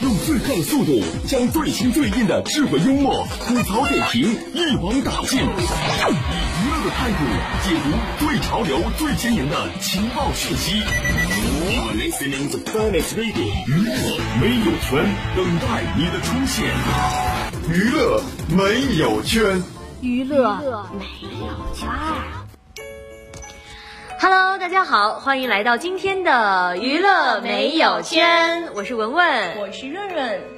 用最快的速度将最新最硬的智慧幽默、吐槽点评一网打尽，以娱乐的态度解读最潮流、最前沿的情报讯息。娱乐没有圈，等待你的出现。娱乐没有圈，娱乐没有圈。Hello，大家好，欢迎来到今天的娱乐没有圈，我是文文，我是润润。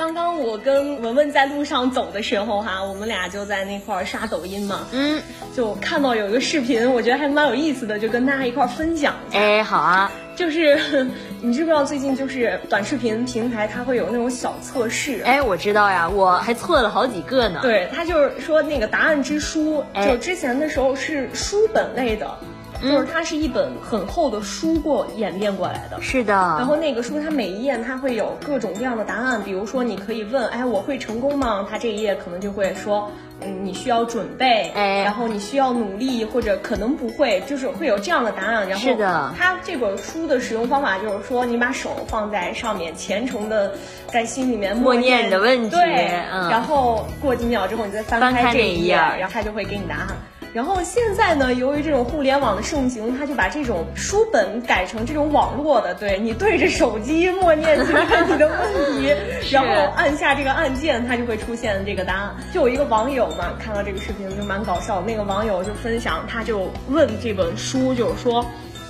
刚刚我跟文文在路上走的时候哈，我们俩就在那块儿刷抖音嘛，嗯，就看到有一个视频，我觉得还蛮有意思的，就跟大家一块儿分享一下。哎，好啊，就是 你知不知道最近就是短视频平台它会有那种小测试？哎，我知道呀，我还测了好几个呢。对，它就是说那个答案之书，哎就之前的时候是书本类的，就是它是一本很厚的书过演变过来的。是的，然后那个书它每一页它会有各种各样的答案，比如说你可以问，哎，我会成功吗？它这一页可能就会说，嗯，你需要准备，哎然后你需要努力，或者可能不会，就是会有这样的答案。然后是的它这本书的使用方法就是说，你把手放在上面，虔诚的在心里面默念你的问题对，嗯然后过几秒之后你再翻翻开开这一页，一页然后它就会给你答案。然后现在呢，由于这种互联网的盛行，他就把这种书本改成这种网络的，对你对着手机默念这个你的问题，然后按下这个按键，它就会出现这个答案。就有一个网友嘛，看到这个视频就蛮搞笑，那个网友就分享，他就问这本书，就是说，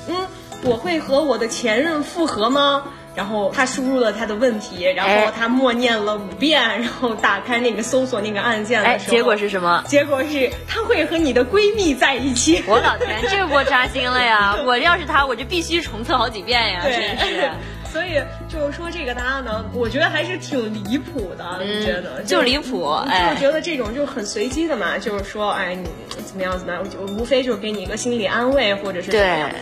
嗯，我会和我的前任复合吗？然后他输入了他的问题，然后哎他默念了五遍，然后打开那个搜索那个按键哎，的时候，结果是什么？结果是他会和你的闺蜜在一起。我老天，这波扎心了呀！我要是他，我就必须重测好几遍呀，真是。所以就是说这个答案呢，我觉得还是挺离谱的，你觉得？嗯就离谱哎就觉得这种就很随机的嘛，就是说，哎，你怎么样怎么样，我就无非就是给你一个心理安慰或者是怎么样对。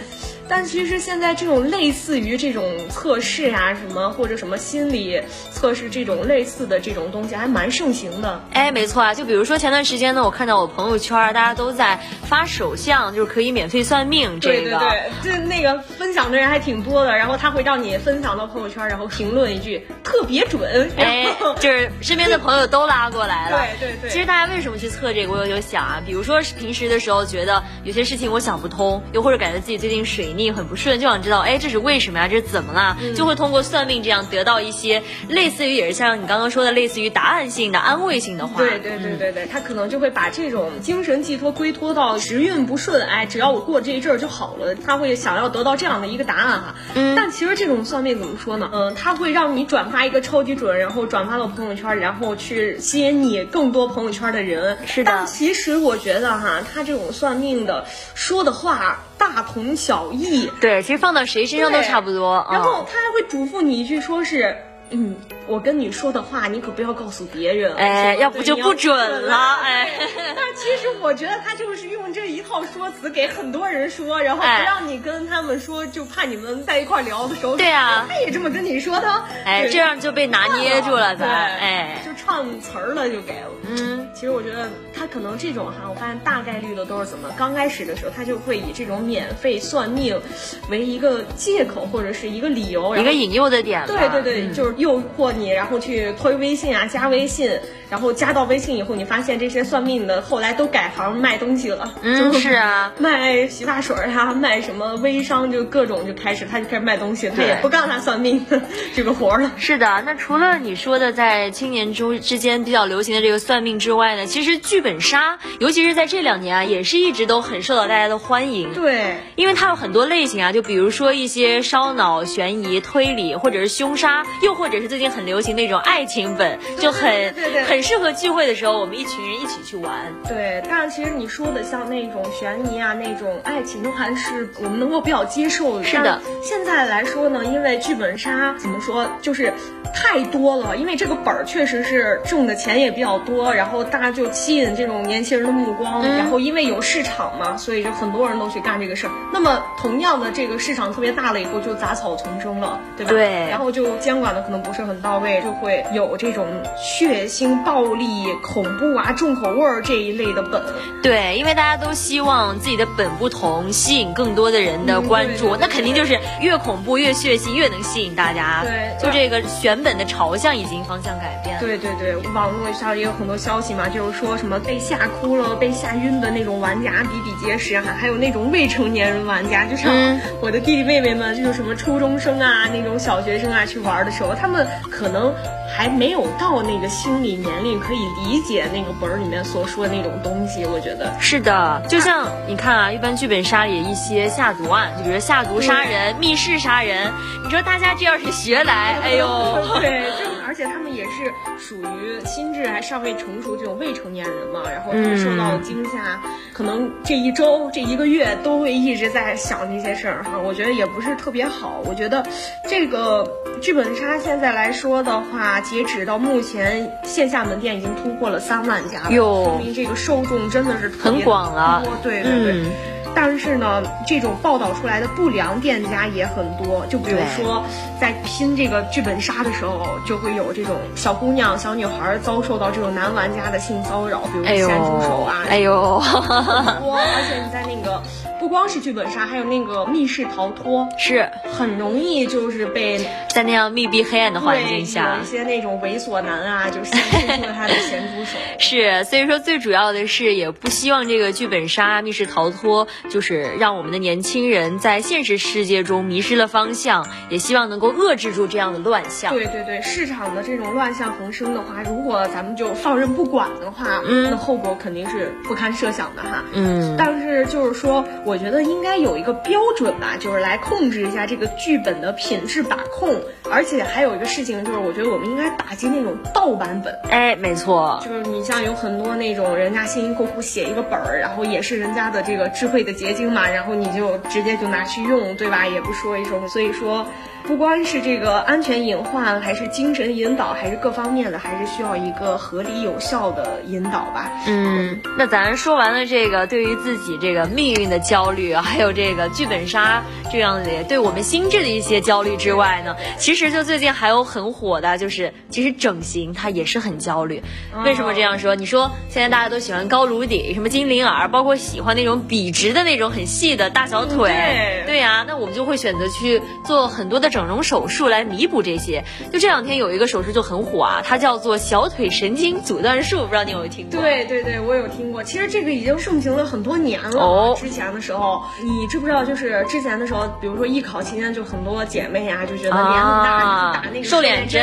但其实现在这种类似于这种测试啊，什么或者什么心理测试这种类似的这种东西，还蛮盛行的。哎，没错啊，就比如说前段时间呢，我看到我朋友圈大家都在发手相，就是可以免费算命这个。对对对，就那个分享的人还挺多的，然后他会让你分享到朋友圈，然后评论一句特别准，哎然后，就是身边的朋友都拉过来了。对对对其实大家为什么去测这个，我有有想啊，比如说是平时的时候觉得有些事情我想不通，又或者感觉自己最近水逆很不顺，就想知道，哎，这是为什么呀？这是怎么啦？嗯就会通过算命这样得到一些类似于也是像你刚刚说的，类似于答案性的、安慰性的话。对对对对对，他可能就会把这种精神寄托归托到时运不顺，哎，只要我过这一阵儿就好了，他会想要得到这样的一个答案哈。嗯但其实这种算命怎么说呢？嗯，他会让你转发一个超级准，然后转发到朋友圈，然后去吸引你更多朋友圈的人。是的但其实我觉得哈，他这种算命的说的话大同小异。对，其实放到谁身上都差不多。然后嗯他还会嘱咐你一句，说是。嗯，我跟你说的话，你可不要告诉别人。哎要不就不准了哎 但其实我觉得他就是用这一套说辞给很多人说，然后不哎让你跟他们说，就怕你们在一块聊的时候，对啊他也这么跟你说的。哎，对这样就被拿捏住了，对咱哎，就唱词儿了，就给了。嗯，其实我觉得他可能这种哈，我发现大概率的都是怎么？刚开始的时候，他就会以这种免费算命为一个借口或者是一个理由，一个引诱的点。对对对，嗯就是诱惑你，然后去推微信啊，加微信，然后加到微信以后，你发现这些算命的后来都改行卖东西了，嗯就是啊，卖洗发水啊、卖什么微商，就各种就开始，他就开始卖东西，他也不干他算命的这个活儿了。是的，那除了你说的在青年中之间比较流行的这个算命之外呢，其实剧本杀，尤其是在这两年啊，也是一直都很受到大家的欢迎。对，因为它有很多类型啊，就比如说一些烧脑、悬疑、推理，或者是凶杀，又或者是最近很流行那种爱情本，就很对对很适合聚会的时候，我们一群人一起去玩。对，但其实你说的像那种悬疑啊、那种爱情的话，是我们能够比较接受的。是的。现在来说呢，因为剧本杀怎么说，就是太多了，因为这个本儿确实是挣的钱也比较多，然后大家就吸引这种年轻人的目光，嗯然后因为有市场嘛，所以就很多人都去干这个事儿。那么同样的，这个市场特别大了以后，就杂草丛生了，对吧？对然后就监管的可能不是很到位，就会有这种血腥、暴力、恐怖啊、重口味儿这一类的本。对，因为大家都希望自己的本不同，吸引更多的人的关注，那肯定就是越恐怖越血腥，越能吸引大家。对就这个选本的朝向已经方向改变了。对对对，网络上也有很多消息嘛，就是说什么被吓哭了、被吓晕的那种玩家比比皆是啊，还有那种未成年人玩家，就像嗯我的弟弟妹妹们，就是什么初中生啊、那种小学生啊去玩的时候，他们可能还没有到那个心理年龄可以理解那个本儿里面所说的那种东西，我觉得。是的，就像你看啊，一般剧本杀里一些下毒案，就比如下毒杀人、密室杀人，你说大家这要是学来，哎呦，对，就而且他们也是属于心智还尚未成熟这种未成年人嘛，然后他们受到惊吓，可能这一周、这一个月都会一直在想这些事儿哈。我觉得也不是特别好。我觉得这个剧本杀现在来说的话，截止到目前，线下门店已经突破了三万家说明这个受众真的是很广了多对对对。嗯但是呢，这种报道出来的不良店家也很多，就比如说在拼这个剧本杀的时候，就会有这种小姑娘、小女孩遭受到这种男玩家的性骚扰，比如哎呦咸猪手啊，，哎呦，多，而且你在那个不光是剧本杀，还有那个密室逃脱，是很容易就是被在那样密闭黑暗的环境下有一。些那种猥琐男啊，就是伸出了他的咸猪手。是，所以说最主要的是，也不希望这个剧本杀、密室逃脱，就是让我们的年轻人在现实世界中迷失了方向，也希望能够遏制住这样的乱象。对对对，市场的这种乱象横生的话，如果咱们就放任不管的话，嗯那后果肯定是不堪设想的哈。嗯，但是就是说，我觉得应该有一个标准吧，就是来控制一下这个剧本的品质把控。而且还有一个事情，就是我觉得我们应该打击那种盗版本。哎，没错，就是你像有很多那种人家辛辛苦苦写一个本儿，然后也是人家的这个智慧的结晶嘛，然后你就直接就拿去用，对吧？也不说一声。所以说，不光是这个安全隐患，还是精神引导，还是各方面的，还是需要一个合理有效的引导吧。嗯，那咱说完了这个对于自己这个命运的焦虑，还有这个剧本杀这样的对我们心智的一些焦虑之外呢，其实就最近还有很火的，就是其实整形它也是很焦虑。为什么这样说？你说现在大家都喜欢高颅顶，什么精灵耳，包括喜欢那种笔直的那种很细的大小腿，对对呀、那我们就会选择去做很多的整容手术来弥补这些。就这两天有一个手术就很火啊，它叫做小腿神经阻断术，不知道你有没有听过？对对对，我有听过。其实这个已经盛行了很多年了。哦之前的时候，你知不知道？就是之前的时候，比如说艺考期间，就很多姐妹啊，就觉得脸很大，啊打那个瘦脸针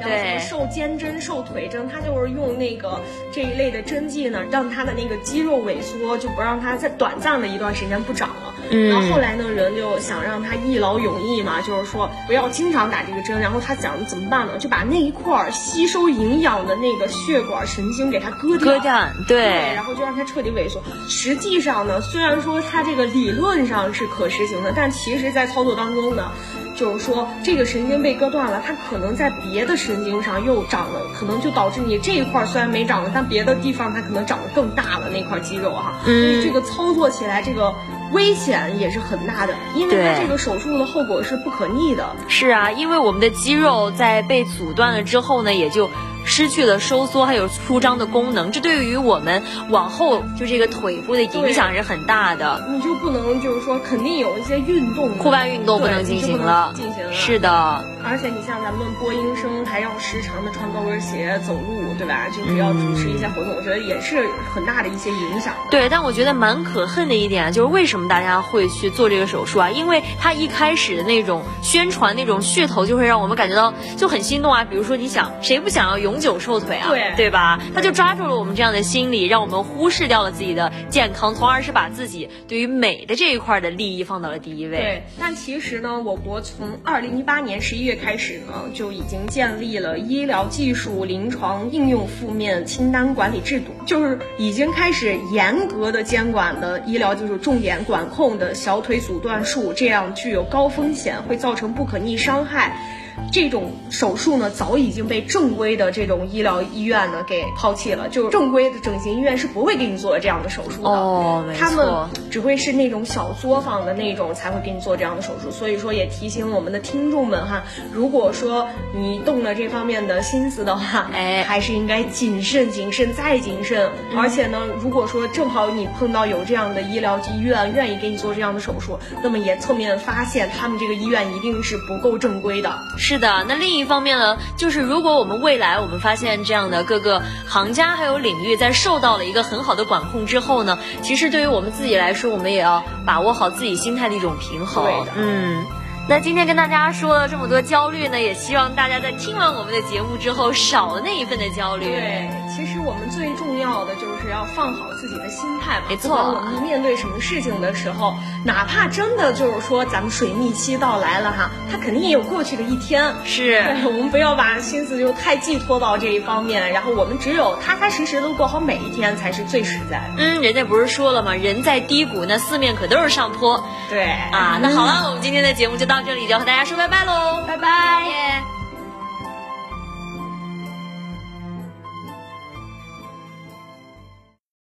然后什对么瘦肩针、瘦腿针，她就是用那个这一类的针剂呢，让她的那个肌肉萎缩，就不让她在短暂的一段时间不长了。嗯然后后来呢，人就想让他一劳永逸嘛，就是说不要经常打这个针。然后他想怎么办呢？就把那一块儿吸收营养的那个血管神经给它割掉。割掉，对然后就让它彻底萎缩。实际上呢，虽然说它这个理论上是可实行的，但其实在操作当中呢，就是说这个神经被割断了，它可能在别的神经上又长了，可能就导致你这一块虽然没长了，但别的地方它可能长得更大了那块肌肉哈。这个操作起来这个危险也是很大的，因为它这个手术的后果是不可逆的。是啊，因为我们的肌肉在被阻断了之后呢，也就失去了收缩还有舒张的功能，这对于我们往后就这个腿部的影响是很大的。你就不能就是说肯定有一些运动，户外运动不能进行了，进行了。是的，而且你像咱们播音生还要时常的穿高跟鞋走路，对吧？就是要主持一些活动，我觉得也是很大的一些影响。对，但我觉得蛮可恨的一点啊，就是为什么大家会去做这个手术啊？因为他一开始的那种宣传那种噱头，就会让我们感觉到就很心动啊。比如说，你想谁不想要永久瘦腿啊，对对吧？他就抓住了我们这样的心理，让我们忽视掉了自己的健康，从而是把自己对于美的这一块的利益放到了第一位。对，但其实呢，我国从二零一八年十一月开始呢，就已经建立了医疗技术临床应用负面清单管理制度，就是已经开始严格的监管的医疗技术重点管控的小腿阻断术这样具有高风险、会造成不可逆伤害。这种手术呢，早已经被正规的这种医疗医院呢给抛弃了。就正规的整形医院是不会给你做这样的手术的，哦没错他们只会是那种小作坊的那种才会给你做这样的手术。所以说，也提醒我们的听众们哈，如果说你动了这方面的心思的话，哎还是应该谨慎、谨慎再谨慎。而且呢，如果说正好你碰到有这样的医疗医院愿意给你做这样的手术，那么也侧面发现他们这个医院一定是不够正规的。是的，那另一方面呢，就是如果我们未来我们发现这样的各个行家还有领域在受到了一个很好的管控之后呢，其实对于我们自己来说，我们也要把握好自己心态的一种平衡。对的嗯。那今天跟大家说了这么多焦虑呢，也希望大家在听完我们的节目之后，少了那一份的焦虑。对，其实我们最重要的就是要放好自己的心态嘛。没错我们面对什么事情的时候，哪怕真的就是说咱们水逆期到来了哈，它肯定也有过去的一天。是，我们不要把心思就太寄托到这一方面，然后我们只有踏踏实实的过好每一天才是最实在的。嗯，人家不是说了吗？人在低谷，那四面可都是上坡对啊。那好了，我们今天的节目就到这里，就要和大家说拜拜喽，拜拜。耶